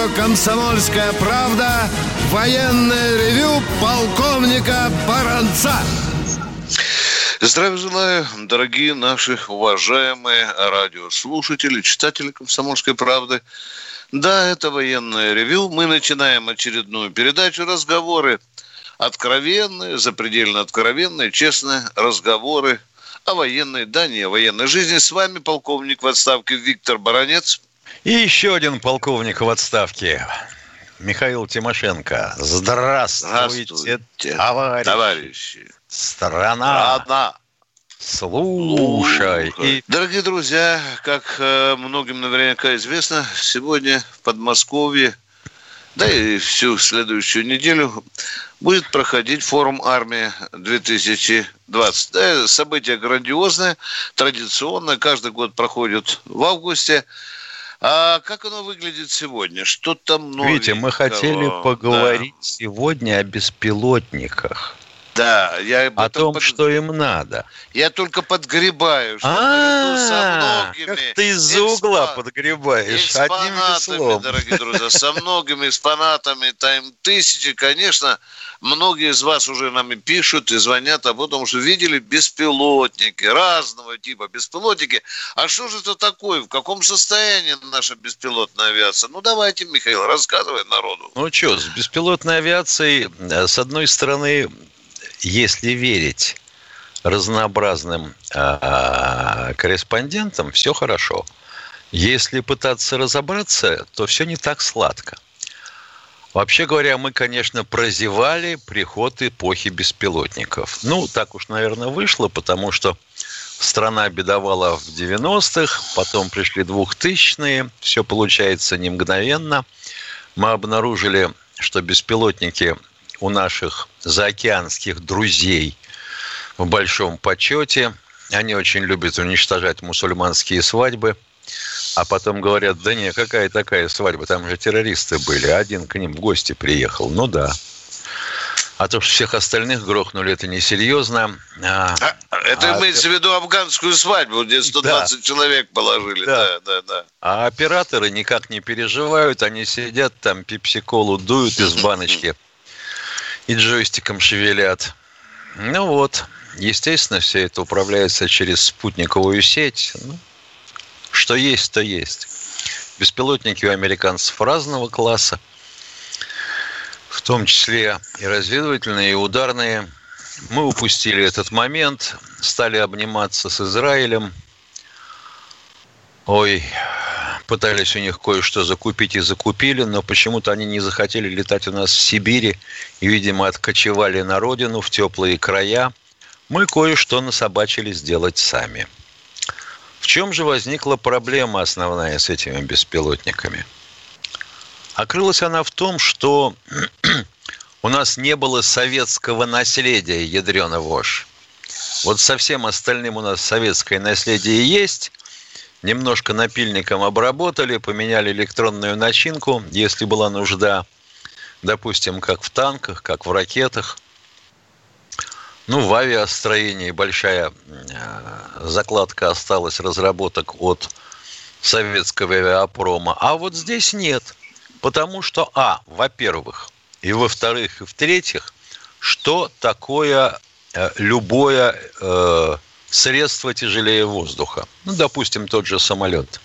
Радио «Комсомольская правда» военное ревю полковника Баранца. Здравия желаю, дорогие наши уважаемые радиослушатели, читатели «Комсомольской правды». Да, это военное ревю. Мы начинаем очередную передачу «Разговоры». Откровенные, запредельно откровенные, честные разговоры о военной, да не о военной жизни. С вами полковник в отставке Виктор Баранец. И еще один полковник в отставке. Михаил Тимошенко. Здравствуйте, Здравствуйте, товарищи. товарищи. Страна. Одна. Слушай. И Дорогие друзья, как э, многим наверняка известно, сегодня в Подмосковье, да и всю следующую неделю будет проходить форум «Армия-2020». Да, событие грандиозное, традиционное, каждый год проходит в августе. А как оно выглядит сегодня? Что там новенького? Витя, мы хотели Да. поговорить сегодня о беспилотниках. Да, я О том, под- что им надо. Я только подгребаю, что со А, многими как ты из-за угла экспо- подгребаешь одним веслом. дорогие друзья, со многими экспонатами, там тысячи, конечно, многие из вас уже нам и пишут, и звонят об этом, что видели беспилотники, разного типа беспилотники. А что же это такое? В каком состоянии наша беспилотная авиация? Ну, давайте, Михаил, рассказывай народу. Ну что, с беспилотной авиацией, э, с одной стороны, если верить разнообразным а, корреспондентам, все хорошо. Если пытаться разобраться, то все не так сладко. Вообще говоря, мы, конечно, прозевали приход эпохи беспилотников. Ну, так уж, наверное, вышло, потому что страна бедовала в 90-х, потом пришли 2000-е, все получается не мгновенно. Мы обнаружили, что беспилотники у наших заокеанских друзей в большом почете. Они очень любят уничтожать мусульманские свадьбы. А потом говорят, да не, какая такая свадьба, там же террористы были, один к ним в гости приехал. Ну да. А то, что всех остальных грохнули, это несерьезно. А, А, это А, имеется в виду афганскую свадьбу, где 120 человек положили. Да. Да, да, да. А операторы никак не переживают, они сидят там, пепсиколу дуют из баночки и джойстиком шевелят. Ну вот, естественно, все это управляется через спутниковую сеть. Ну, что есть, то есть. Беспилотники у американцев разного класса, в том числе и разведывательные, и ударные. Мы упустили этот момент, стали обниматься с Израилем. Ой, пытались у них кое-что закупить и закупили, но почему-то они не захотели летать у нас в Сибири и, видимо, откочевали на родину в теплые края. Мы кое-что насобачили сделать сами. В чем же возникла проблема основная с этими беспилотниками? Окрылась она в том, что у нас не было советского наследия ядрена вошь. Вот со всем остальным у нас советское наследие есть. Немножко напильником обработали, поменяли электронную начинку, если была нужда. Допустим, как в танках, как в ракетах. Ну, в авиастроении большая э, закладка осталась разработок от советского авиапрома. А вот здесь нет. Потому что, а, во-первых, и во-вторых, и в-третьих, что такое э, любое э, средство тяжелее воздуха? Ну, допустим, тот же самолет.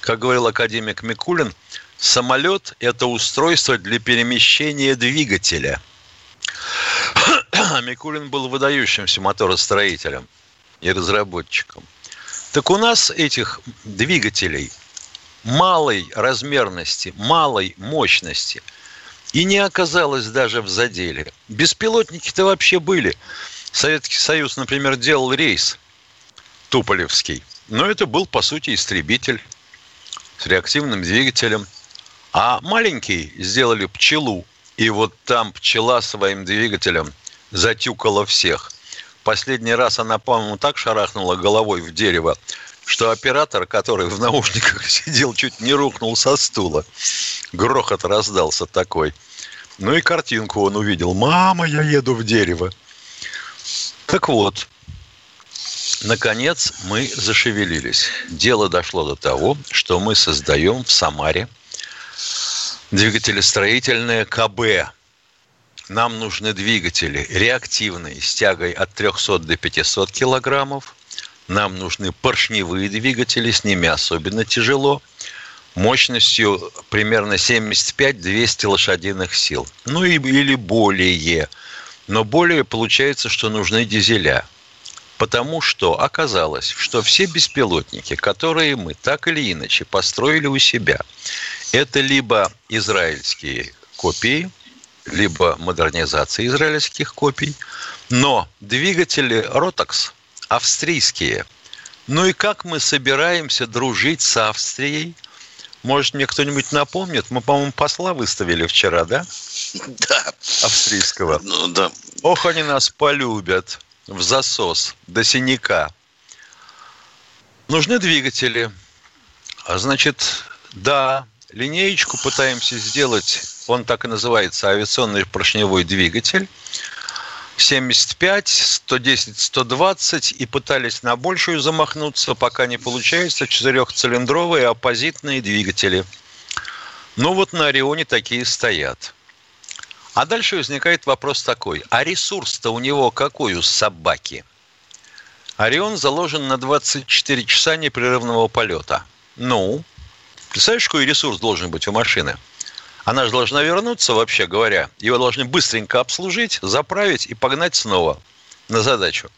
Как говорил академик Микулин, самолет – это устройство для перемещения двигателя. Микулин был выдающимся моторостроителем и разработчиком. Так у нас этих двигателей малой размерности, малой мощности и не оказалось даже в заделе. Беспилотники-то вообще были. Советский Союз, например, делал рейс Туполевский, но это был, по сути, истребитель с реактивным двигателем. А маленький сделали пчелу, и вот там пчела своим двигателем затюкала всех. Последний раз она, по-моему, так шарахнула головой в дерево, что оператор, который в наушниках сидел, чуть не рухнул со стула. Грохот раздался такой. Ну и картинку он увидел. «Мама, я еду в дерево». Так вот, наконец мы зашевелились. Дело дошло до того, что мы создаем в Самаре двигателестроительное КБ. Нам нужны двигатели реактивные с тягой от 300 до 500 килограммов. Нам нужны поршневые двигатели, с ними особенно тяжело мощностью примерно 75-200 лошадиных сил. Ну или более. Но более получается, что нужны дизеля. Потому что оказалось, что все беспилотники, которые мы так или иначе построили у себя, это либо израильские копии, либо модернизация израильских копий, но двигатели Rotax австрийские. Ну и как мы собираемся дружить с Австрией – может, мне кто-нибудь напомнит? Мы, по-моему, посла выставили вчера, да? Да. Австрийского. Ну, да. Ох, они нас полюбят в засос до синяка. Нужны двигатели. А значит, да, линеечку пытаемся сделать, он так и называется, авиационный поршневой двигатель – 75, 110, 120 и пытались на большую замахнуться, пока не получается, четырехцилиндровые оппозитные двигатели. Ну вот на Орионе такие стоят. А дальше возникает вопрос такой. А ресурс-то у него какой у собаки? Орион заложен на 24 часа непрерывного полета. Ну, представляешь, какой ресурс должен быть у машины? Она же должна вернуться, вообще говоря. Его должны быстренько обслужить, заправить и погнать снова на задачу.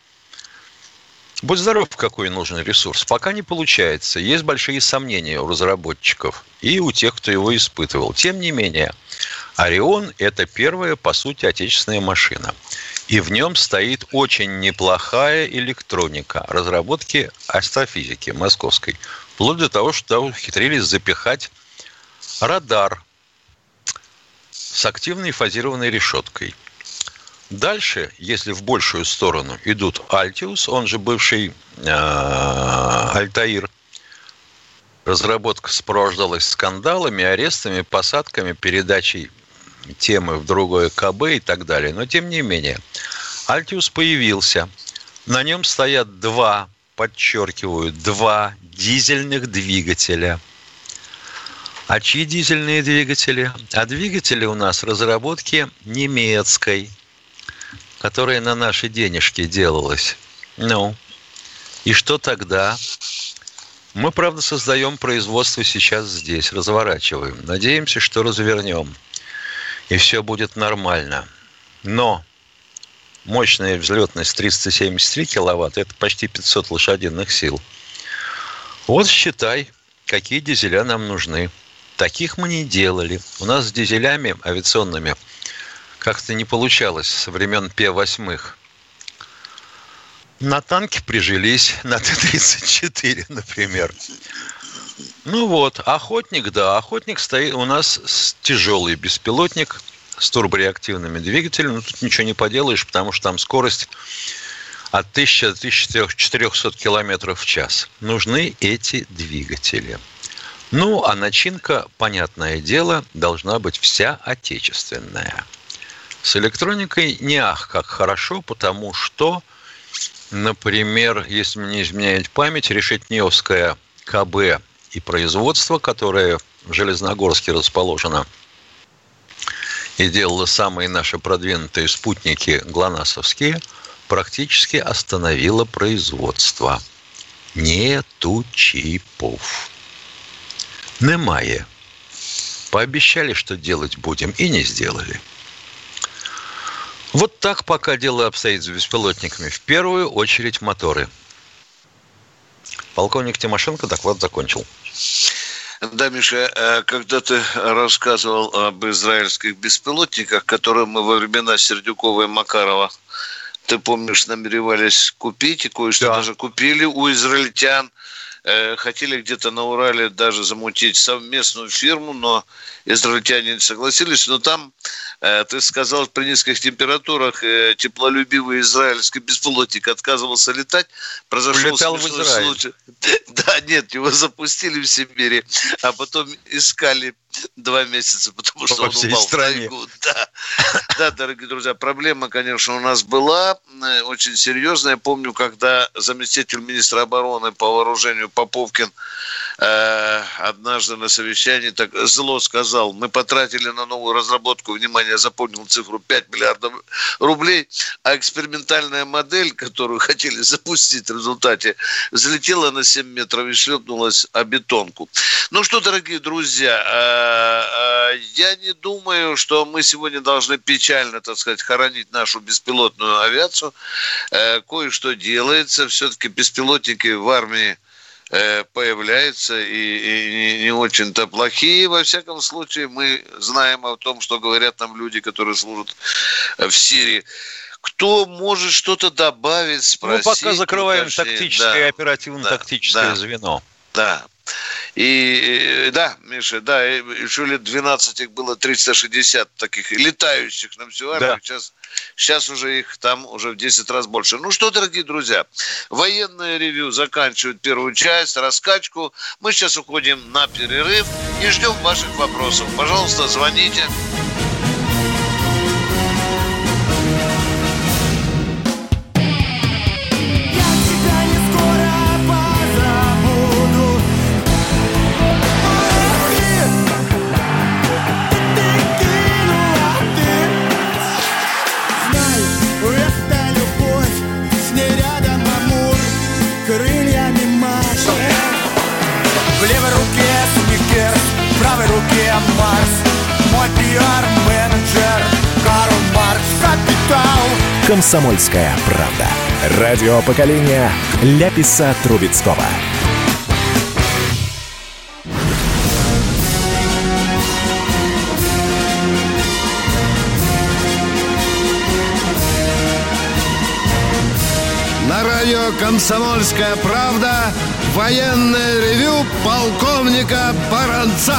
Будь здоров, какой нужен ресурс. Пока не получается. Есть большие сомнения у разработчиков и у тех, кто его испытывал. Тем не менее, Орион – это первая, по сути, отечественная машина. И в нем стоит очень неплохая электроника разработки астрофизики московской. Вплоть до того, что ухитрились запихать радар с активной фазированной решеткой. Дальше, если в большую сторону идут Альтиус, он же бывший Альтаир, разработка сопровождалась скандалами, арестами, посадками, передачей темы в другое КБ и так далее. Но тем не менее, Альтиус появился. На нем стоят два, подчеркиваю, два дизельных двигателя – а чьи дизельные двигатели? А двигатели у нас разработки немецкой, которая на наши денежки делалась. Ну, и что тогда? Мы, правда, создаем производство сейчас здесь, разворачиваем. Надеемся, что развернем. И все будет нормально. Но мощная взлетность 373 киловатт – это почти 500 лошадиных сил. Вот считай, какие дизеля нам нужны. Таких мы не делали. У нас с дизелями авиационными как-то не получалось со времен П-8. На танке прижились, на Т-34, например. Ну вот, охотник, да, охотник стоит у нас тяжелый беспилотник с турбореактивными двигателями. Ну, тут ничего не поделаешь, потому что там скорость от 1000 до 1400 километров в час. Нужны эти двигатели. Ну, а начинка, понятное дело, должна быть вся отечественная. С электроникой не ах, как хорошо, потому что, например, если мне изменяет память, Решетневская КБ и производство, которое в Железногорске расположено, и делало самые наши продвинутые спутники глонасовские, практически остановило производство. Нету чипов. Немає. Пообещали, что делать будем, и не сделали. Вот так пока дело обстоит с беспилотниками. В первую очередь моторы. Полковник Тимошенко доклад закончил. Да, Миша, э, когда ты рассказывал об израильских беспилотниках, которые мы во времена Сердюкова и Макарова, ты помнишь, намеревались купить, и кое-что да. даже купили у израильтян – э, хотели где-то на Урале даже замутить совместную фирму, но израильтяне не согласились. Но там, э, ты сказал, при низких температурах э, теплолюбивый израильский беспилотник отказывался летать. Произошел Улетал в Израиль. случай. Да, нет, его запустили в Сибири, а потом искали два месяца, потому что По он упал стране. в Да. да, дорогие друзья, проблема, конечно, у нас была э, очень серьезная. Я помню, когда заместитель министра обороны по вооружению Поповкин э, однажды на совещании так зло сказал, мы потратили на новую разработку, внимание, запомнил цифру 5 миллиардов рублей, а экспериментальная модель, которую хотели запустить в результате, взлетела на 7 метров и шлепнулась о бетонку. Ну что, дорогие друзья, э, я не думаю, что мы сегодня должны печально, так сказать, хоронить нашу беспилотную авиацию. Э, кое-что делается. Все-таки беспилотники в армии появляются и, и не, не очень-то плохие. Во всяком случае, мы знаем о том, что говорят нам люди, которые служат в Сирии. Кто может что-то добавить, спросить? Мы пока закрываем уточнить. тактическое да, оперативно-тактическое да, звено. Да, и да, Миша, да, еще лет 12 их было 360 таких летающих на всю армию. Да. Сейчас, сейчас уже их там уже в 10 раз больше. Ну что, дорогие друзья, военное ревю заканчивает первую часть, раскачку. Мы сейчас уходим на перерыв и ждем ваших вопросов. Пожалуйста, звоните. Пиар-менеджер Карл Маркс Капитал Комсомольская правда. Радио поколения Ляписа Трубецкого. На радио «Комсомольская правда» военное ревю полковника Баранца.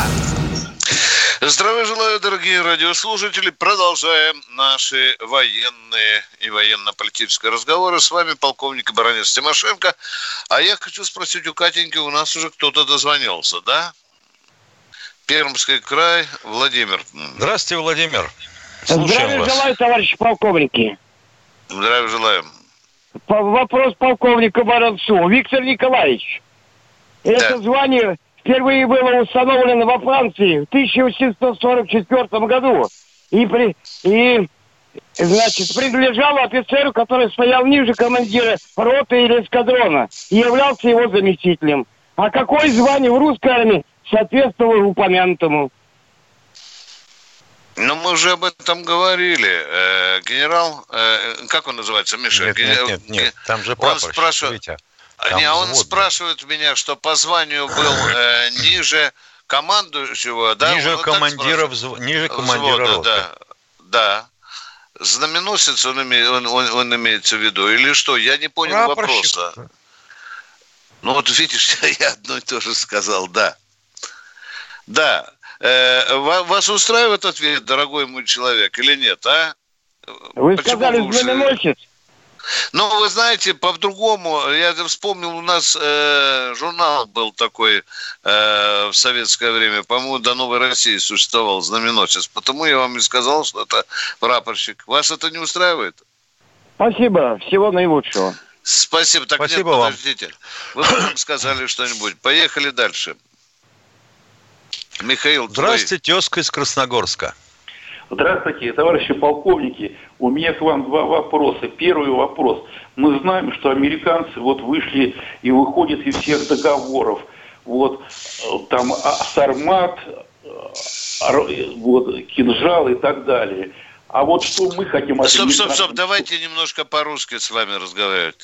Здравия желаю, дорогие радиослушатели. Продолжаем наши военные и военно-политические разговоры. С вами полковник Баранец Тимошенко. А я хочу спросить у Катеньки, у нас уже кто-то дозвонился, да? Пермский край, Владимир. Здравствуйте, Владимир. Слушаем Здравия вас. желаю, товарищи полковники. Здравия желаем. Вопрос полковника Баранцу. Виктор Николаевич, да. это звание впервые было установлено во Франции в 1844 году. И, при, и значит, принадлежало офицеру, который стоял ниже командира роты или эскадрона и являлся его заместителем. А какое звание в русской армии соответствовало упомянутому? Ну, мы уже об этом говорили. Э, генерал, э, как он называется, Миша? Нет, нет, нет, нет. там же прапорщик, он спрашивает, Витя. Там не, он взводный. спрашивает меня, что по званию был э, ниже командующего, да? Ниже он командира, взв... ниже командира взвода, роты. Да, да. Знаменосец он, име... он, он, он имеется в виду или что? Я не понял Прапорщик. вопроса. Ну вот видишь, я одно и то же сказал, да. Да. Э, вас устраивает ответ, дорогой мой человек, или нет, а? Вы Почему сказали вы знаменосец. Ну, вы знаете, по-другому, я вспомнил, у нас э, журнал был такой э, в советское время, по-моему, до Новой России существовал знаменосец, потому я вам и сказал, что это прапорщик. Вас это не устраивает? Спасибо, всего наилучшего. Спасибо. Так Спасибо нет, подождите. Вам. Вы потом сказали что-нибудь. Поехали дальше. Михаил, Здравствуйте, твой... тезка из Красногорска. Здравствуйте, товарищи полковники. У меня к вам два вопроса. Первый вопрос. Мы знаем, что американцы вот вышли и выходят из всех договоров. Вот там а, Сармат, э, вот, кинжал и так далее. А вот что мы хотим от Стоп, стоп, стоп, давайте немножко по-русски с вами разговаривать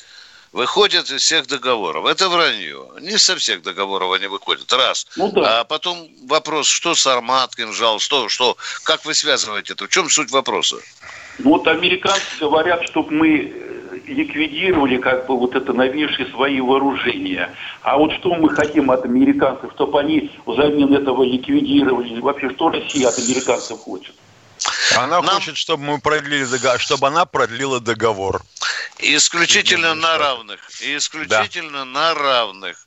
выходят из всех договоров. Это вранье. Не со всех договоров они выходят. Раз. Ну, да. А потом вопрос, что с Армат, кинжал, что, что, как вы связываете это? В чем суть вопроса? Ну вот американцы говорят, чтобы мы ликвидировали как бы вот это новейшие свои вооружения. А вот что мы хотим от американцев, чтобы они взамен этого ликвидировали? Вообще, что Россия от американцев хочет? Она Нам... хочет, чтобы мы продлили договор, чтобы она продлила договор. Исключительно на равных. Исключительно да. на равных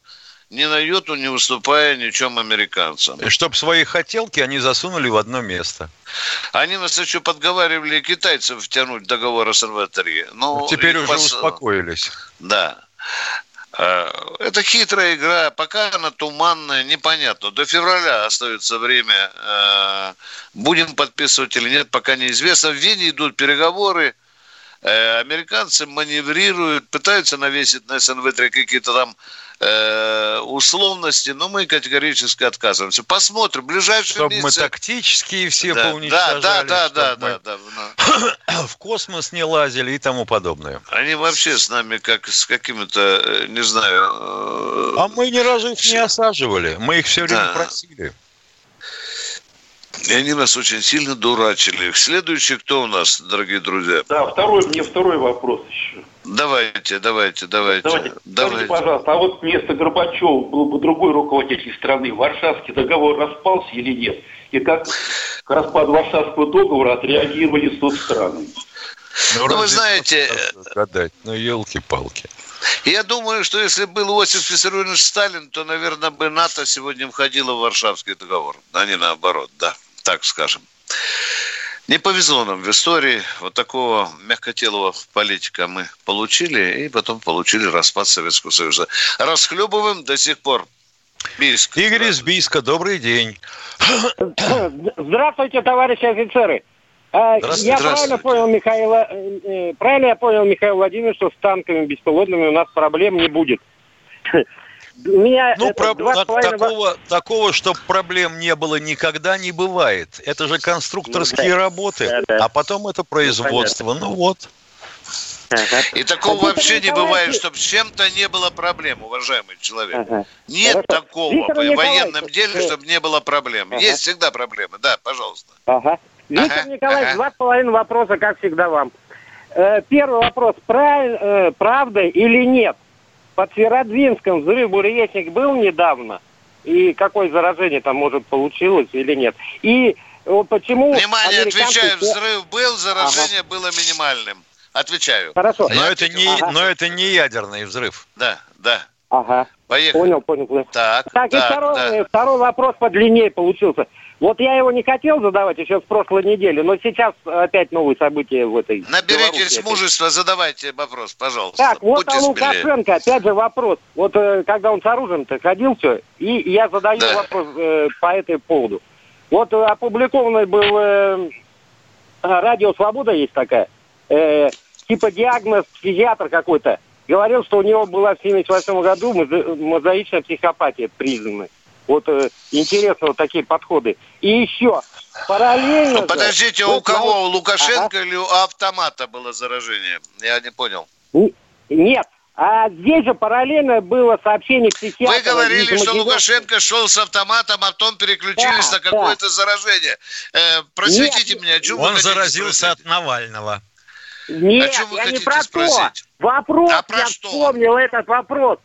ни на йоту не выступая ничем американцам. И чтобы свои хотелки они засунули в одно место. Они нас еще подговаривали китайцев втянуть договор СНВ-3. Ну, Теперь уже пос... успокоились. Да. А, это хитрая игра, пока она туманная, непонятно. До февраля остается время. А, будем подписывать или нет, пока неизвестно. В Вене идут переговоры. Э, американцы маневрируют, пытаются навесить на СНВ-3 какие-то там э, условности, но мы категорически отказываемся. Посмотрим, ближайшие чтобы месяцы... мы тактические все да, поуничтожали. Да, да, да, да, да, да. В космос не лазили и тому подобное. Они вообще с нами как с какими-то, э, не знаю... А мы ни разу их не осаживали, мы их все время да. просили. И они нас очень сильно дурачили. Следующий кто у нас, дорогие друзья? Да, второй, мне второй вопрос еще. Давайте, давайте, давайте. Давайте, давайте. Скажите, пожалуйста, а вот вместо Горбачева был бы другой руководитель страны, Варшавский договор распался или нет? И как к распаду Варшавского договора отреагировали страны? Ну, ну вы знаете... Гадать, ну, елки-палки. Я думаю, что если был Иосиф Виссарионович Сталин, то, наверное, бы НАТО сегодня входило в Варшавский договор, а не наоборот, да, так скажем. Не повезло нам в истории. Вот такого мягкотелого политика мы получили, и потом получили распад Советского Союза. Расхлебываем до сих пор. Бийск. Игорь из Бийска, добрый день. Здравствуйте, товарищи офицеры. А, я правильно понял, Михаила, э, э, правильно я понял, Михаил Владимирович, что с танками беспилотными у нас проблем не будет. меня ну, про, такого, такого, чтобы проблем не было, никогда не бывает. Это же конструкторские ну, да. работы, да, да. а потом это производство. Ну, ну вот. Ага. И такого а вообще не бывает, чтобы с чем-то не было проблем, уважаемый человек. Ага. Нет Хорошо. такого Виктор в военном деле, чтобы не было проблем. Ага. Есть всегда проблемы. Да, пожалуйста. Ага. Виктор ага. Николаевич, ага. два с половиной вопроса, как всегда вам. Э, первый вопрос. Э, правда или нет? Под Северодвинском взрыв буревестник был недавно. И какое заражение там, может, получилось или нет. И вот почему... Внимание, отвечаю, взрыв был, заражение ага. было минимальным. Отвечаю. Хорошо. Но, это не, ага. но это не ядерный взрыв. Да, да. Ага. Поехали. Понял, понял. Так, так, так и второй, да. второй вопрос подлиннее получился. Вот я его не хотел задавать еще с прошлой недели, но сейчас опять новые события в этой... Наберитесь мужества, задавайте вопрос, пожалуйста. Так, вот Будьте о Лукашенко, опять же вопрос. Вот э, когда он с оружием-то ходил все, и я задаю да. вопрос э, по этой поводу. Вот э, опубликованный был э, радио «Свобода» есть такая, э, типа диагноз психиатр какой-то, говорил, что у него была в 78 году мозаичная психопатия признана. Вот э, интересно вот такие подходы. И еще параллельно... Ну, подождите, же, у кого? У Лукашенко ага. или у автомата было заражение? Я не понял. Нет. А здесь же параллельно было сообщение психиатра. Вы говорили, что Лукашенко шел с автоматом, а потом переключились да, на какое-то да. заражение. Э, просветите Нет, меня, о чем Он заразился от Навального. Нет, вы я не про спросить? то. Вопрос, а про я что? вспомнил этот вопрос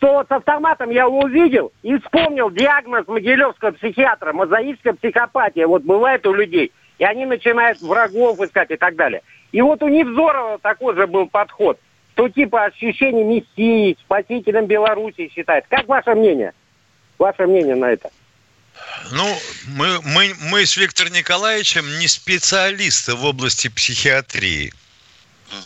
что вот с автоматом я увидел и вспомнил диагноз могилевского психиатра, мозаическая психопатия. Вот бывает у людей. И они начинают врагов искать и так далее. И вот у Невзорова такой же был подход, что типа ощущение мессии, спасителем Беларуси считает. Как ваше мнение? Ваше мнение на это? Ну, мы, мы, мы с Виктором Николаевичем не специалисты в области психиатрии.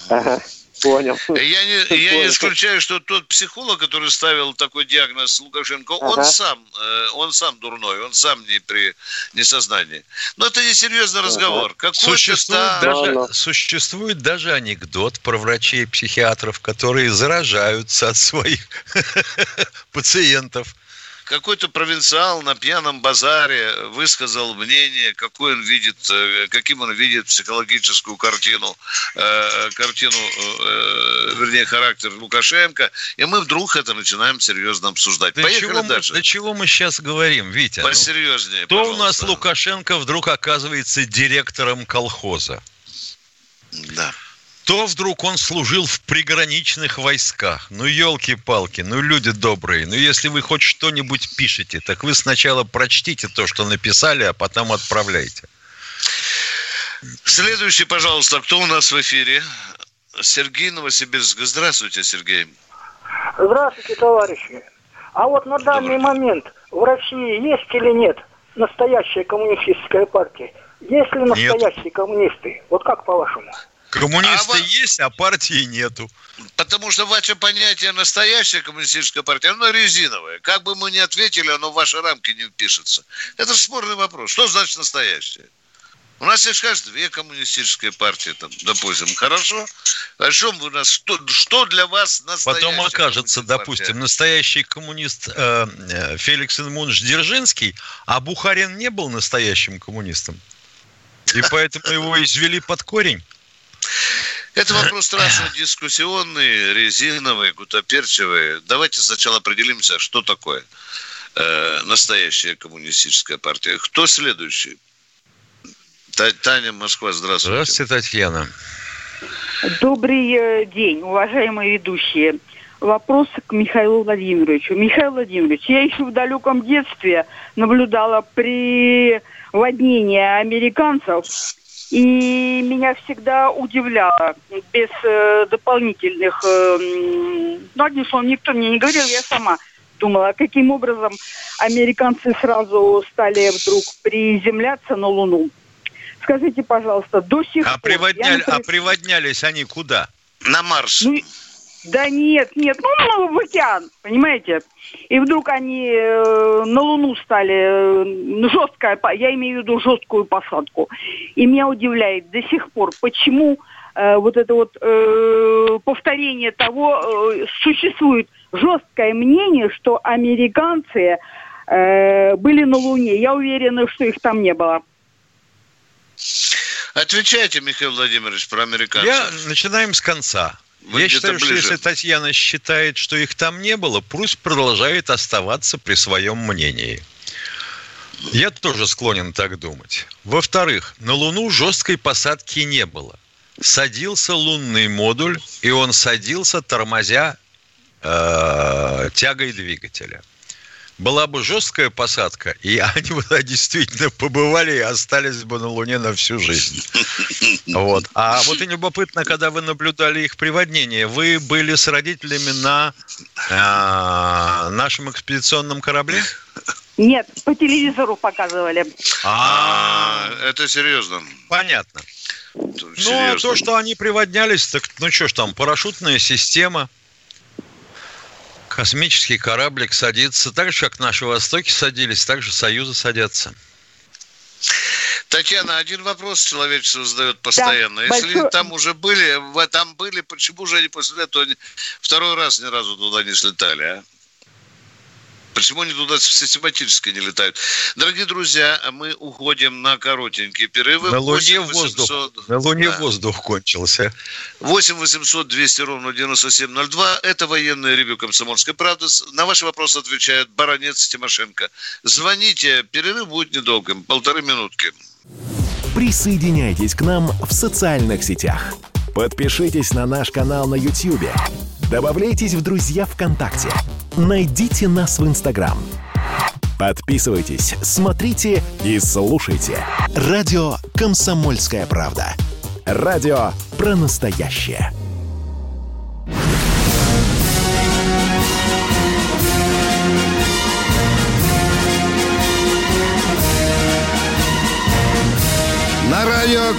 Ага. Понял. Я не, я не исключаю, что тот психолог, который ставил такой диагноз Лукашенко, ага. он сам, э, он сам дурной, он сам не при несознании. Но это не серьезный разговор. Ага. Существует, да... даже, существует даже анекдот про врачей и психиатров, которые заражаются от своих пациентов какой-то провинциал на пьяном базаре высказал мнение, какой он видит, э, каким он видит психологическую картину, э, картину, э, вернее, характер Лукашенко, и мы вдруг это начинаем серьезно обсуждать. До Поехали чего дальше. Мы, до чего мы сейчас говорим, Витя? Посерьезнее, ну, Кто пожалуйста. у нас Лукашенко вдруг оказывается директором колхоза? Да. То вдруг он служил в приграничных войсках. Ну, елки-палки, ну, люди добрые. Ну, если вы хоть что-нибудь пишете, так вы сначала прочтите то, что написали, а потом отправляйте. Следующий, пожалуйста, кто у нас в эфире? Сергей Новосибирск. Здравствуйте, Сергей. Здравствуйте, товарищи. А вот на данный Добрый. момент в России есть или нет настоящая коммунистическая партия? Есть ли настоящие нет. коммунисты? Вот как по-вашему? Коммунисты а есть, а партии нету. Потому что ваше понятие настоящая коммунистическая партия, оно резиновое. Как бы мы ни ответили, оно в ваши рамки не впишется. Это спорный вопрос. Что значит настоящее? У нас есть, кажется, две коммунистические партии, там, допустим. Хорошо? О чем у нас, что, что для вас настоящий Потом окажется, допустим, партия? настоящий коммунист э, э, Феликс Инмунович Дзержинский, а Бухарин не был настоящим коммунистом. И поэтому его извели под корень. Это вопрос страшно дискуссионный, резиновый, гутоперчивый. Давайте сначала определимся, что такое э, настоящая коммунистическая партия. Кто следующий? Таня, Москва, здравствуйте. Здравствуйте, Татьяна. Добрый э, день, уважаемые ведущие. Вопрос к Михаилу Владимировичу. Михаил Владимирович, я еще в далеком детстве наблюдала при воднении американцев, и меня всегда удивляло, без э, дополнительных, э, ну, одним словом, никто мне не говорил, я сама думала, каким образом американцы сразу стали вдруг приземляться на Луну. Скажите, пожалуйста, до сих а пор... Приводняли, например... А приводнялись они куда? На Марс. Ну, да нет, нет, ну, ну в океан, понимаете? И вдруг они э, на Луну стали, э, жесткая, я имею в виду жесткую посадку. И меня удивляет до сих пор, почему э, вот это вот э, повторение того, э, существует жесткое мнение, что американцы э, были на Луне. Я уверена, что их там не было. Отвечайте, Михаил Владимирович, про американцев. Я начинаем с конца. Вы Я считаю, ближе. что если Татьяна считает, что их там не было, пусть продолжает оставаться при своем мнении. Я тоже склонен так думать. Во-вторых, на Луну жесткой посадки не было. Садился лунный модуль, и он садился, тормозя э, тягой двигателя – была бы жесткая посадка, и они бы действительно побывали и остались бы на Луне на всю жизнь. Вот. А вот и любопытно, когда вы наблюдали их приводнение, вы были с родителями на э, нашем экспедиционном корабле? Нет, по телевизору показывали. А, это серьезно. Понятно. Ну, то, что они приводнялись, так ну что ж там, парашютная система – Космический кораблик садится так же, как наши Востоки садились, так же Союзы садятся. Татьяна, один вопрос человечество задает постоянно. Да, Если большой... там уже были, там были, почему же они после этого второй раз ни разу туда не слетали, а? Почему они туда систематически не летают? Дорогие друзья, мы уходим на коротенькие перерывы. На Луне 8 воздух, на Луне да. воздух кончился. 8 800 200 ровно 9702. Это военное ревю «Комсомольской правды». На ваши вопросы отвечает баронец Тимошенко. Звоните, перерыв будет недолгим, полторы минутки. Присоединяйтесь к нам в социальных сетях. Подпишитесь на наш канал на YouTube. Добавляйтесь в друзья ВКонтакте – Найдите нас в Инстаграм. Подписывайтесь, смотрите и слушайте. Радио «Комсомольская правда». Радио про настоящее.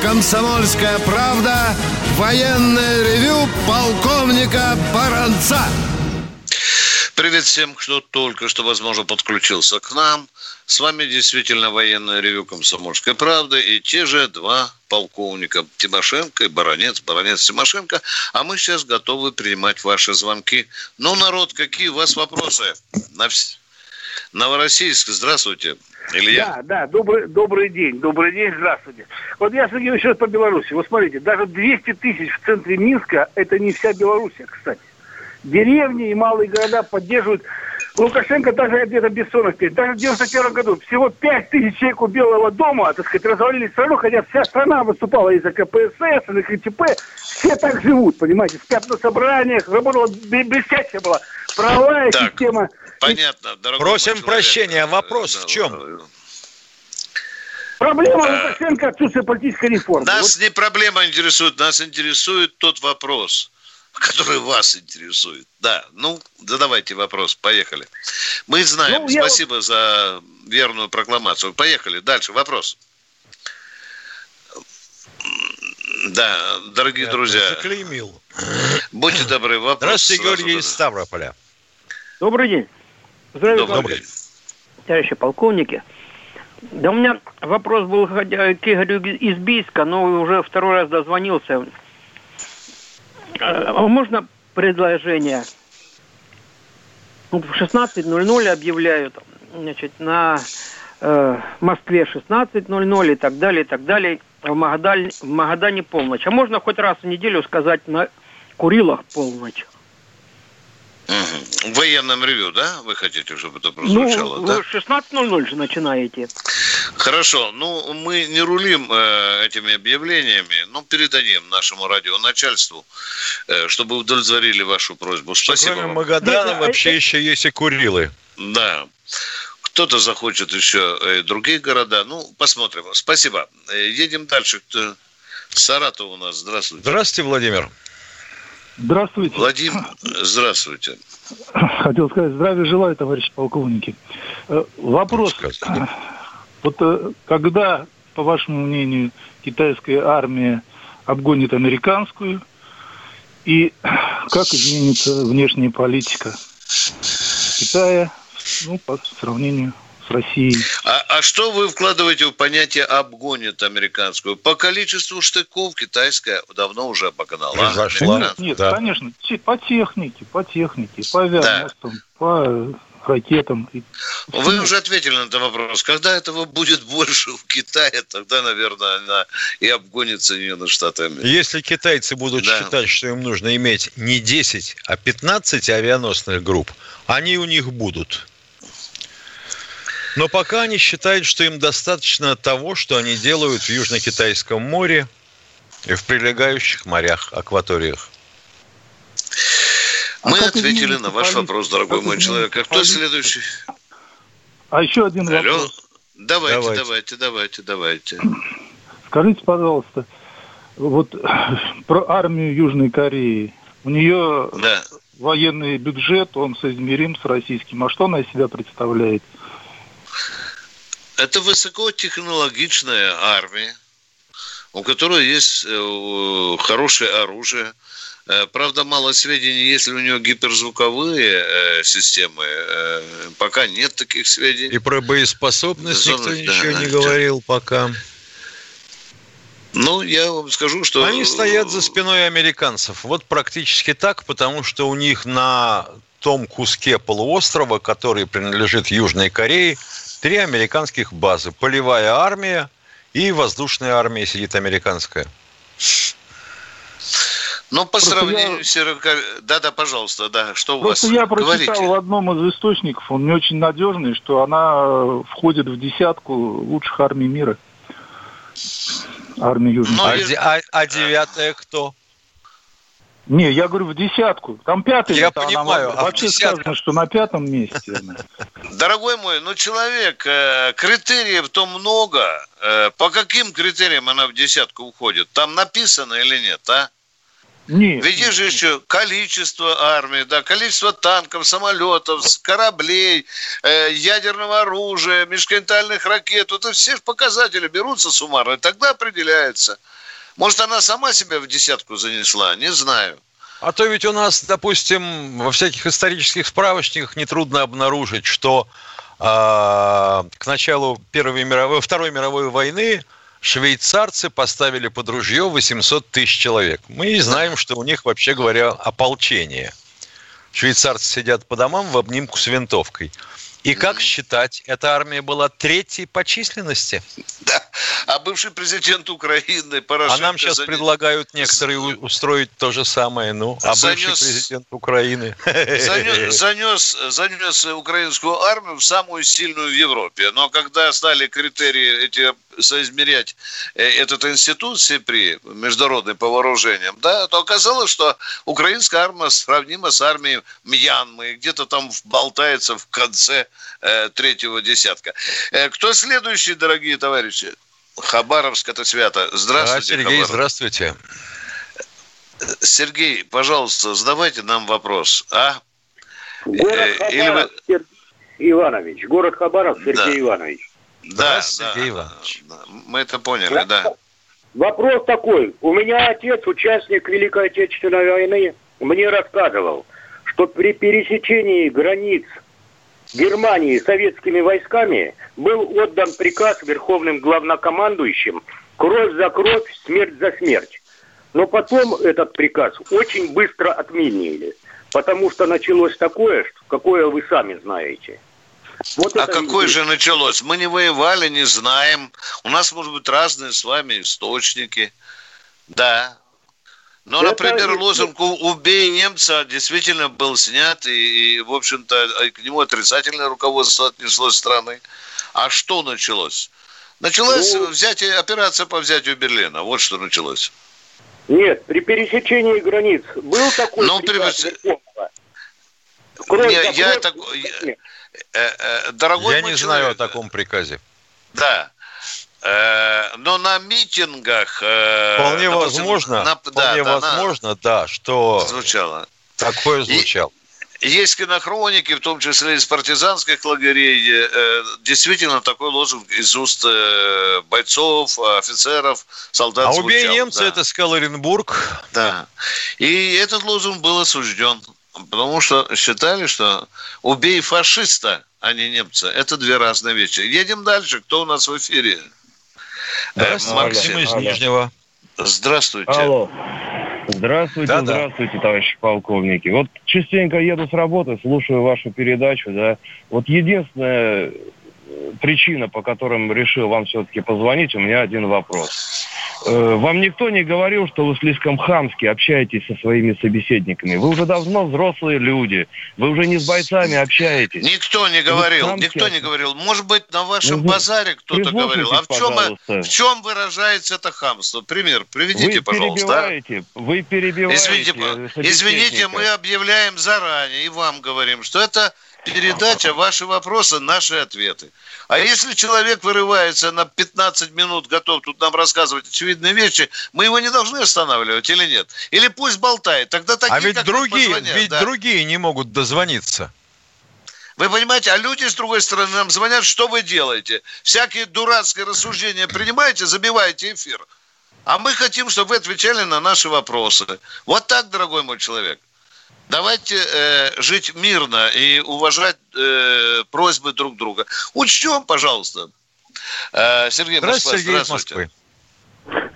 «Комсомольская правда» военное ревю полковника Баранца. Привет всем, кто только что, возможно, подключился к нам. С вами действительно военное ревю «Комсомольской правды» и те же два полковника Тимошенко и Баронец, Баронец Тимошенко. А мы сейчас готовы принимать ваши звонки. Ну, народ, какие у вас вопросы? На вс... Новороссийск, здравствуйте. Илья? Да, да, добрый, добрый день, добрый день, здравствуйте. Вот я, Сергей, еще раз по Беларуси. Вот смотрите, даже 200 тысяч в центре Минска – это не вся Белоруссия, кстати деревни и малые города поддерживают Лукашенко даже где-то Бессонов петь, даже в 91 году всего 5 тысяч человек у Белого дома, так сказать, развалили страну, хотя вся страна выступала из-за КПСС, из ХТП. Все так живут, понимаете, спят на собраниях, работала блестящая была правовая Так, система. Понятно, дорогой Просим прощения. Вопрос Э, в чем? Проблема Э, Лукашенко отсутствие политической реформы. Нас не проблема интересует, нас интересует тот вопрос, который вас интересует. Да, ну, задавайте вопрос, поехали. Мы знаем, Ну, я вот- спасибо за верную прокламацию. Поехали, дальше, вопрос. Да, дорогие друзья, Заклеймил. будьте добры, вопрос. Здравствуйте, Георгий из. Ставрополя. Добрый день. Здравия Добрый день. товарищи полковники. Да у меня вопрос был к Игорю из Бийска, но уже второй раз дозвонился. А можно предложение? Ну, В 16.00 объявляют, значит, на э, Москве 16.00 и так далее, и так далее. В Магадане, в Магадане полночь. А можно хоть раз в неделю сказать на Курилах полночь? Мгм. В военном ревю, да? Вы хотите, чтобы это Ну, прозвучало, да? вы 16.00 же начинаете. Хорошо, ну мы не рулим э, этими объявлениями, но передадим нашему радионачальству, э, чтобы удовлетворили вашу просьбу. Спасибо Кроме вам. Магадана Нет, вообще это- еще есть и Курилы. Да. Кто-то захочет еще э, другие города. Ну, посмотрим. Спасибо. Э, Едем дальше. Саратов у нас. Здравствуйте. Здравствуйте, Владимир. Здравствуйте. Владимир, здравствуйте. Хотел сказать, здравия желаю, товарищи полковники. Э, Вопрос. Вот э, когда, по вашему мнению, китайская армия обгонит американскую, и как изменится внешняя политика Китая ну, по сравнению с Россией? А, а что вы вкладываете в понятие «обгонит американскую»? По количеству штыков китайская давно уже обогнала. Превзошла. американскую. Нет, Да. конечно, по технике, по технике, по авианосцам, по ракетам. И Вы уже ответили на этот вопрос. Когда этого будет больше в Китае, тогда, наверное, она и обгонит Соединенные Штаты Америки. Если китайцы будут Да. считать, что им нужно иметь не 10, а 15 авианосных групп, они у них будут. Но пока они считают, что им достаточно того, что они делают в Южно-Китайском море и в прилегающих морях, акваториях. А Мы ответили на ваш политика? вопрос, дорогой Как мой человек. А кто следующий? А еще один Алло? вопрос. Давайте, Давайте. давайте, давайте, давайте. Скажите, пожалуйста, вот про армию Южной Кореи. У нее Да. военный бюджет, он соизмерим с российским. А что она из себя представляет? Это высокотехнологичная армия, у которой есть э, хорошее оружие. Э, Правда, мало сведений, есть ли у нее гиперзвуковые э, системы. Пока нет таких сведений. И про боеспособность никто Безумно, ничего да, не да. говорил пока. Ну, я вам скажу, что... Они стоят за спиной американцев. Вот практически так, потому что у них на том куске полуострова, который принадлежит Южной Корее, три американских базы. Полевая армия и воздушная армия сидит американская. Но по Просто сравнению я- с... Да-да, пожалуйста, да, что у Просто вас? я прочитал Говорите. в одном из источников, он не очень надежный, что она э, входит в десятку лучших армий мира. Армия Южной Ну, А, де- а- а девятая кто? Не, я говорю в десятку. Там пятая. Я она понимаю, во- а вообще сказано, что на пятом месте. она. Дорогой мой, ну человек, э, критериев-то много. Э, По каким критериям она в десятку уходит? Там написано или нет, а? Не, Ведь же еще количество армии, да, количество танков, самолетов, кораблей, э, ядерного оружия, межконтинентальных ракет. Это все показатели берутся суммарно, и тогда определяется. Может, она сама себя в десятку занесла, не знаю. А то ведь у нас, допустим, во всяких исторических справочниках нетрудно обнаружить, что а, к началу Первой мировой, Второй мировой войны швейцарцы поставили под ружье 800 тысяч человек. Мы знаем, что у них, вообще говоря, ополчение. Швейцарцы сидят по домам в обнимку с винтовкой. И как считать, эта армия была третьей по численности? Да. А бывший президент Украины Порошенко... А нам сейчас занес- предлагают некоторые устроить то же самое. Ну, а бывший Занес- президент Украины... занес, занес, занес украинскую армию в самую сильную в Европе. Но когда стали критерии эти соизмерять э, этот институт СИПРИ, международный по вооружениям, да, то оказалось, что украинская армия сравнима с армией Мьянмы, где-то там болтается в конце э, третьего десятка. Э, кто следующий, дорогие товарищи? Хабаровск, это свято. Здравствуйте, Сергей, Хабаровск. здравствуйте. Сергей, пожалуйста, задавайте нам вопрос. А? Город Э, или Хабаровск, Сергей Иванович. Город Хабаровск, Сергей Да. Иванович. Да, да, Сергей Иванович. да, мы это поняли, да. Вопрос такой. У меня отец, участник Великой Отечественной войны, мне рассказывал, что при пересечении границ Германии советскими войсками был отдан приказ верховным главнокомандующим «Кровь за кровь, смерть за смерть». Но потом этот приказ очень быстро отменили, потому что началось такое, что- какое вы сами знаете. Вот А какое же началось? Мы не воевали, не знаем. У нас, может быть, разные с вами источники. Да. Но, Это например, и- лозунг «У- «Убей немца» действительно был снят, и, и, в общем-то, к нему отрицательное руководство отнеслось страны. А что началось? Началась Ну- взятие, операция по взятию Берлина. Вот что началось. Нет, при пересечении границ был такой Ну, при-? Кровь Не, я кровь, так- смерть Э, э, дорогой Я не знаю о человек, таком приказе. Да. Э, Но на митингах... Вполне допустим, возможно, на- вполне да, да, возможно, да, что звучало. такое звучало. Есть кинохроники, в том числе из партизанских лагерей, действительно такой лозунг из уст бойцов, офицеров, солдат А убей звучал, немца, да. это сказал Оренбург. Да. И этот лозунг был осужден, потому что считали, что убей фашиста, а не немца. Это две разные вещи. Едем дальше. Кто у нас в эфире? Э, Здравствуйте, Максим из Нижнего. Здравствуйте. Алло. Здравствуйте, Да-да. здравствуйте, товарищи полковники. Вот частенько еду с работы, слушаю вашу передачу, да. Вот единственная э, причина, по которым решил вам все-таки позвонить, у меня один вопрос. Э, Вам никто не говорил, что вы слишком хамски общаетесь со своими собеседниками. Вы уже давно взрослые люди. Вы уже не с бойцами общаетесь. Никто не говорил, хамски никто не говорил. Может быть, на вашем вы базаре кто-то говорил. А в чем, пожалуйста. в чем выражается это хамство? Пример, приведите, Вы пожалуйста. перебиваете, вы перебиваете. Извините, извините, мы объявляем заранее и вам говорим, что это передача, ваши вопросы, наши ответы. А если человек вырывается на 15 минут, готов тут нам рассказывать очевидные вещи, мы его не должны останавливать или нет? Или пусть болтает, тогда такие, А ведь другие, позвонят, ведь да. другие не могут дозвониться. Вы понимаете, а люди с другой стороны нам звонят, что вы делаете? Всякие дурацкие рассуждения принимаете, забиваете эфир. А мы хотим, чтобы вы отвечали на наши вопросы. Вот так, дорогой мой человек. Давайте э, жить мирно и уважать э, просьбы друг друга. Учтем, пожалуйста. Э, Сергей Москва, Здравствуйте, Сергей из здравствуйте. Москвы.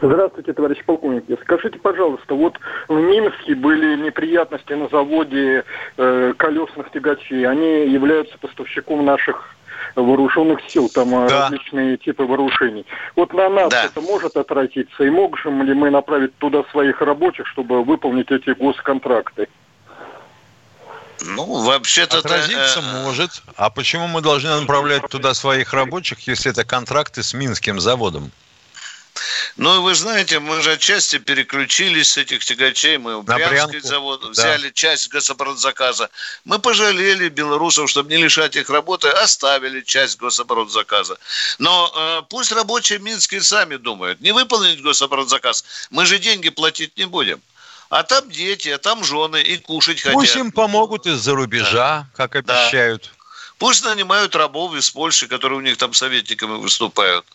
Здравствуйте, товарищ полковник. Скажите, пожалуйста, вот в Минске были неприятности на заводе э, колесных тягачей. Они являются поставщиком наших вооруженных сил, там э, Да. различные типы вооружений. Вот на нас Да. это может отразиться, и можем ли мы направить туда своих рабочих, чтобы выполнить эти госконтракты? Ну, вообще-то... Отразиться э, может. А почему мы должны направлять туда своих рабочих, если это контракты с Минским заводом? Ну, вы знаете, мы же отчасти переключились с этих тягачей. Мы в На Брянский завод да. взяли часть гособоронзаказа. Мы пожалели белорусов, чтобы не лишать их работы, оставили часть гособоронзаказа. Но э, пусть рабочие минские сами думают. Не выполнить гособоронзаказ, мы же деньги платить не будем. А там дети, а там жены и кушать Пусть хотят. им помогут из-за рубежа, как обещают. Пусть нанимают рабов из Польши, которые у них там советниками выступают.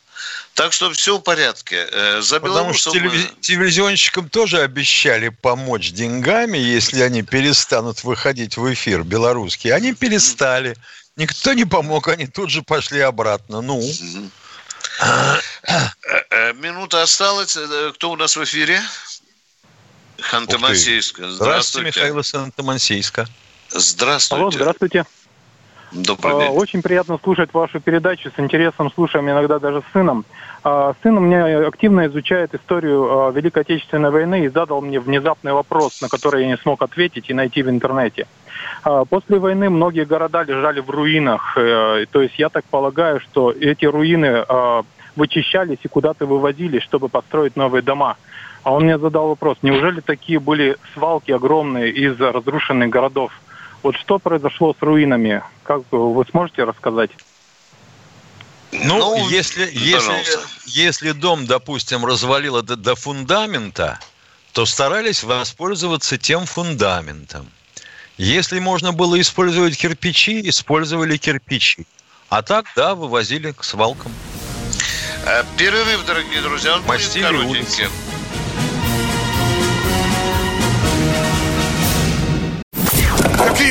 Так что все в порядке. Э, За Потому что мы- телевизионщикам тоже обещали помочь деньгами, если они перестанут выходить в эфир белорусские. Они перестали. Никто не помог, они тут же пошли обратно. Ну, Э, э, Минута осталась. Кто у нас в эфире? Ханты-Мансийск. здравствуйте, Здравствуйте. Михаил из Ханты-Мансийска. Здравствуйте. Алло, здравствуйте. Добрый день. Очень приятно слушать вашу передачу. С интересом слушаем иногда даже с сыном. А, сын у меня активно изучает историю а, Великой Отечественной войны и задал мне внезапный вопрос, на который я не смог ответить и найти в интернете. А, после войны многие города лежали в руинах. Э, то есть я так полагаю, что эти руины вычищались и куда-то вывозились, чтобы построить новые дома. А он мне задал вопрос, неужели такие были свалки огромные из разрушенных городов? Вот что произошло с руинами? Как вы сможете рассказать? Ну, ну если, если, если дом, допустим, развалило до, до фундамента, то старались воспользоваться тем фундаментом. Если можно было использовать кирпичи, использовали кирпичи. А так, да, вывозили к свалкам. Э, перерыв, дорогие друзья, он Мастили будет коротеньким. Какие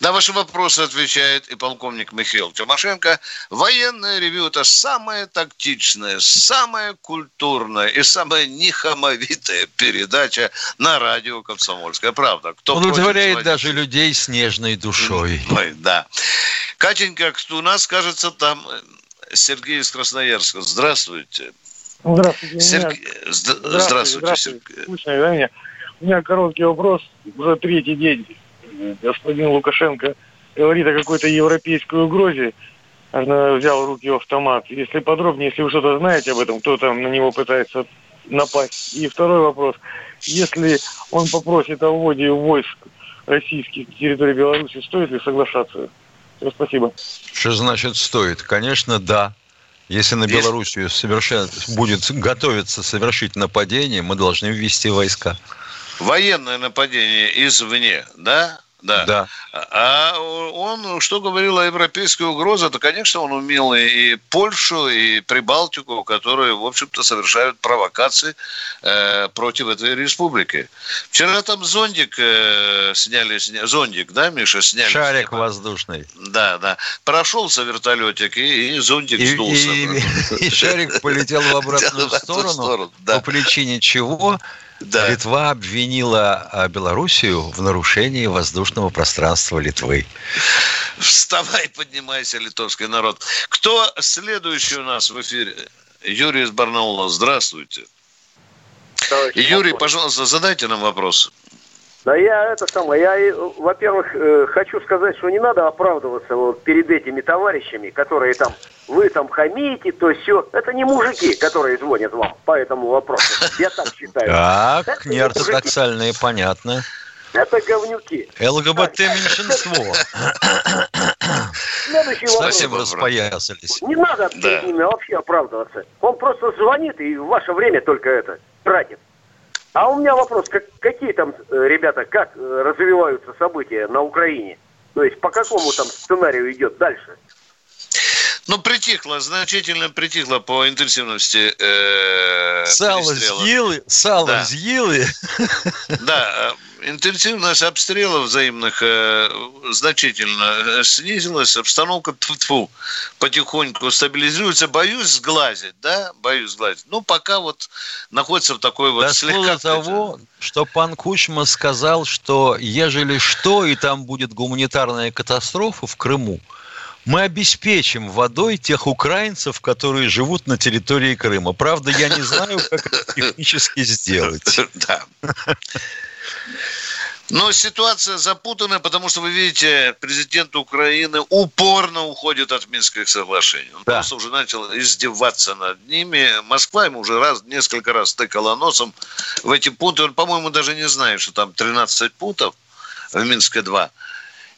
На ваши вопросы отвечает и полковник Михаил Тимошенко. Военное ревю – это самая тактичная, самая культурная и самая нехамовитая передача на радио «Комсомольская правда». Кто Он удовлетворяет даже людей с нежной душой. Ой, да. Катенька, у нас, кажется, там Сергей из Красноярска. Здравствуйте. Здравствуйте. Серг... Меня... Здравствуйте, здравствуйте, здравствуйте. Сергей. У меня короткий вопрос. Уже третий день господин Лукашенко говорит о какой-то европейской угрозе, она взял в руки автомат. Если подробнее, если вы что-то знаете об этом, кто там на него пытается напасть. И второй вопрос. Если он попросит о вводе войск российских на территории Беларуси, стоит ли соглашаться? Все, спасибо. Что значит стоит? Конечно, да. Если на Белоруссию совершенно будет готовиться совершить нападение, мы должны ввести войска. Военное нападение извне, да? Да. да. А он, что говорил о европейской угрозе, то, конечно, он умел и Польшу, и Прибалтику, которые, в общем-то, совершают провокации э, против этой республики. Вчера там зондик э, сняли, сня... зондик, да, Миша, сняли. Шарик воздушный. Да, да. Прошелся вертолетик, и, и зондик и, сдулся. И, и, и шарик полетел в обратную сторону, по причине чего да. Литва обвинила а, Белоруссию в нарушении воздушного пространства Литвы. Вставай, поднимайся, литовский народ. Кто следующий у нас в эфире? Юрий из Барнаула. Здравствуйте. Товарищ Юрий, пожалуйста, задайте нам вопрос. Да я это самое, я, во-первых, э, хочу сказать, что не надо оправдываться вот перед этими товарищами, которые там, вы там хамите, то все. Это не мужики, которые звонят вам по этому вопросу. Я так считаю. Так, неортодоксальные, понятно. Это говнюки. ЛГБТ меньшинство. Следующий вопрос. Совсем распоясались. Не надо перед ними вообще оправдываться. Он просто звонит и в ваше время только это тратит. А у меня вопрос, как, какие там, э, ребята, как э, развиваются события на Украине? То есть по какому там сценарию идет дальше? Ну, притихло, значительно притихло по интенсивности э, Сало съели, сало да. съели. Да, интенсивность обстрелов взаимных э, значительно снизилась, обстановка тьфу -тьфу, потихоньку стабилизируется. Боюсь сглазить, да, боюсь сглазить. Ну, пока вот находится в такой вот да слегка... того, что пан Кучма сказал, что ежели что, и там будет гуманитарная катастрофа в Крыму, мы обеспечим водой тех украинцев, которые живут на территории Крыма. Правда, я не знаю, как это технически сделать. Да. Но ситуация запутанная, потому что, вы видите, президент Украины упорно уходит от Минских соглашений. Он да. просто уже начал издеваться над ними. Москва ему уже раз, несколько раз тыкала носом в эти пункты. Он, по-моему, даже не знает, что там 13 пунктов в Минске 2.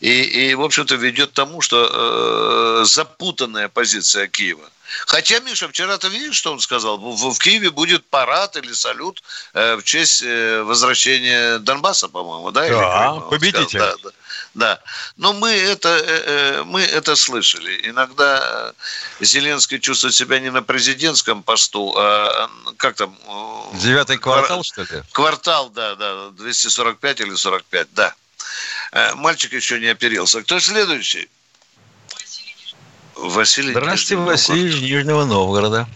И, и в общем-то, ведет к тому, что э, запутанная позиция Киева. Хотя, Миша, вчера ты видишь, что он сказал? В, в Киеве будет парад или салют э, в честь э, возвращения Донбасса, по-моему, да? Да, победитель. Да, да, да. Но мы это, э, э, мы это слышали. Иногда Зеленский чувствует себя не на президентском посту, а как там? Девятый квартал, что ли? Квартал, да, да, 245 или 45, да. Э, мальчик еще не оперился. Кто следующий? Василий. Здравствуйте, Нижний Василий из Нижнего Новгорода.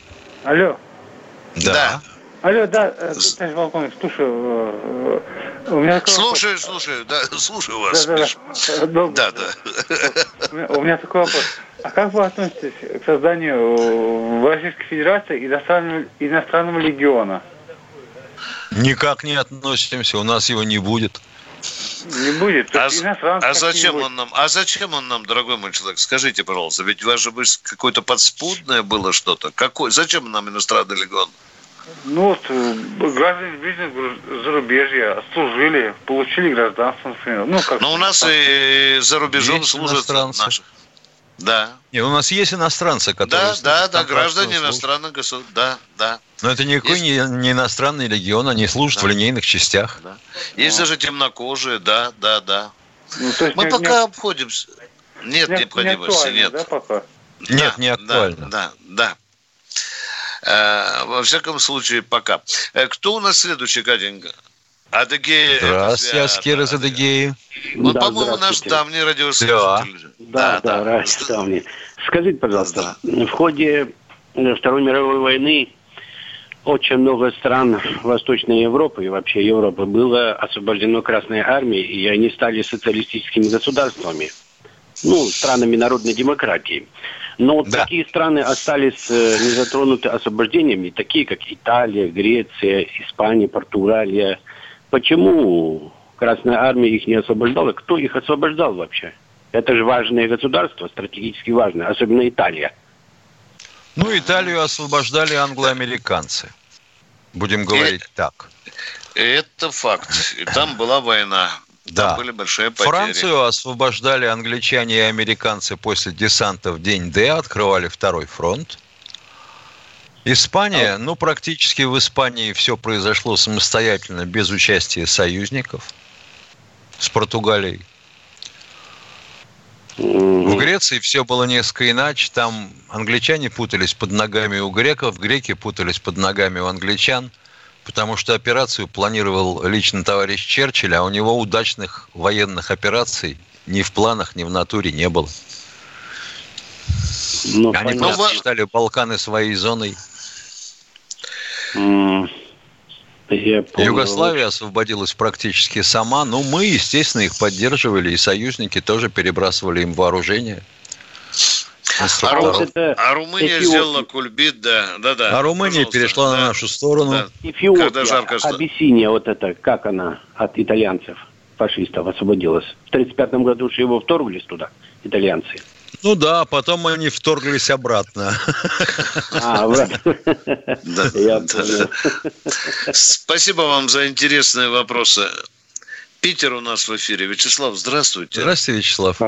Алло. Да. да. Алло, да, э, товарищ полковник, слушаю. Э, у меня слушаю, вопрос. слушаю, да, слушаю вас. Да, да, да. да, да. У меня такой вопрос. А как вы относитесь к созданию в Российской Федерации иностранного, иностранного легиона? Никак не относимся, у нас его не будет. Не будет. А, а зачем он нам? А зачем он нам, дорогой мой человек? Скажите, пожалуйста, ведь у вас же какое-то подспудное было что-то. Какой? Зачем нам иностранный легион? Ну вот, э, граждане бизнес зарубежья служили, получили гражданство. Ну, как Но у нас и за рубежом Есть служат наши. Да. И у нас есть иностранцы, которые... Да, да, да, граждане иностранных государств. Да, да. Но это никакой есть... не, не иностранный легион, они служат да. в линейных частях. Да. Есть даже темнокожие, да, да, да. Ну, Мы не, пока не... обходимся. Нет не, необходимости, не нет. Да, пока? Нет, не актуально. Да, да, да. Э, во всяком случае, пока. Э, кто у нас следующий, Катенька? Адыгея. Здравствуйте, Аскер из Адыгеи. Он, да, по-моему, наш давний радиослушатель. Да, да, да, да давний. Скажите, пожалуйста, да. в ходе Второй мировой войны очень много стран Восточной Европы и вообще Европы было освобождено Красной Армией, и они стали социалистическими государствами. Ну, странами народной демократии. Но вот да. такие страны остались э, не затронуты освобождениями, такие как Италия, Греция, Испания, Португалия. Почему Красная Армия их не освобождала? Кто их освобождал вообще? Это же важное государство, стратегически важное, особенно Италия. Ну, Италию освобождали англоамериканцы. Будем говорить и, так. Это факт. И там была война. Там да. были большие потери. Францию освобождали англичане и американцы после десанта в день Д, открывали второй фронт. Испания, а... ну, практически в Испании все произошло самостоятельно, без участия союзников с Португалией. В Греции все было несколько иначе. Там англичане путались под ногами у греков, греки путались под ногами у англичан, потому что операцию планировал лично товарищ Черчилль, а у него удачных военных операций ни в планах, ни в натуре не было. Ну, Они понятно. просто считали Балканы своей зоной. Югославия освободилась практически сама, но мы, естественно, их поддерживали, и союзники тоже перебрасывали им вооружение. А, Ру... а Румыния Эфиопия. сделала кульбит, да, да, да. А Румыния перешла да. на нашу сторону. Да. Эфиопия, Когда жарко Абиссиния, вот это, как она от итальянцев, фашистов освободилась? В 1935 году же его вторглись туда, итальянцы. Ну да, потом они вторглись обратно. А, обратно. Я Спасибо вам за интересные вопросы. Питер у нас в эфире. Вячеслав, здравствуйте. Здравствуйте, Вячеслав.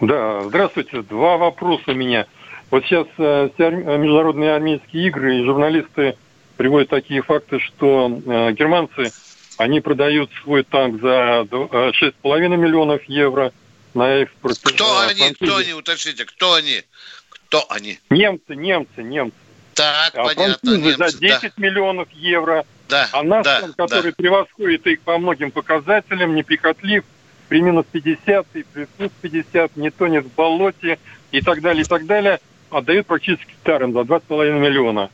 Да, здравствуйте. Два вопроса у меня. Вот сейчас э, международные армейские игры и журналисты приводят такие факты, что э, германцы, они продают свой танк за 6,5 э, миллионов евро, на экспорт. Кто они? Французы. Кто они? Уточните, кто они? Кто они? Немцы, немцы, немцы. Так, а понятно. Немцы, за 10 да. миллионов евро. Да, а наш, да, который да. превосходит их по многим показателям, неприхотлив, при минус 50 и при плюс 50, не тонет в болоте и так далее, и так далее, отдают практически старым за 2,5 миллиона.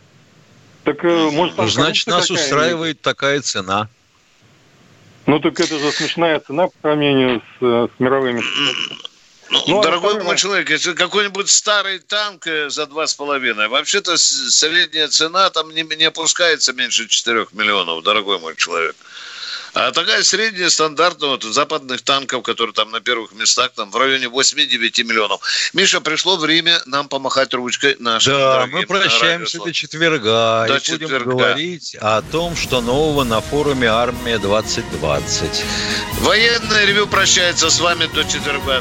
Так, э, может, Значит, нас устраивает такая цена. Ну так это же смешная цена по сравнению с, с мировыми. Ну, ну, дорогой а мой человек, если какой-нибудь старый танк э, за два с половиной, вообще-то средняя цена там не, не опускается меньше 4 миллионов, дорогой мой человек. А такая средняя стандартная вот, западных танков, которые там на первых местах, там в районе 8-9 миллионов. Миша, пришло время нам помахать ручкой нашим Да, мы прощаемся до четверга до и четверга. будем говорить о том, что нового на форуме «Армия-2020». Военное ревю прощается с вами до четверга.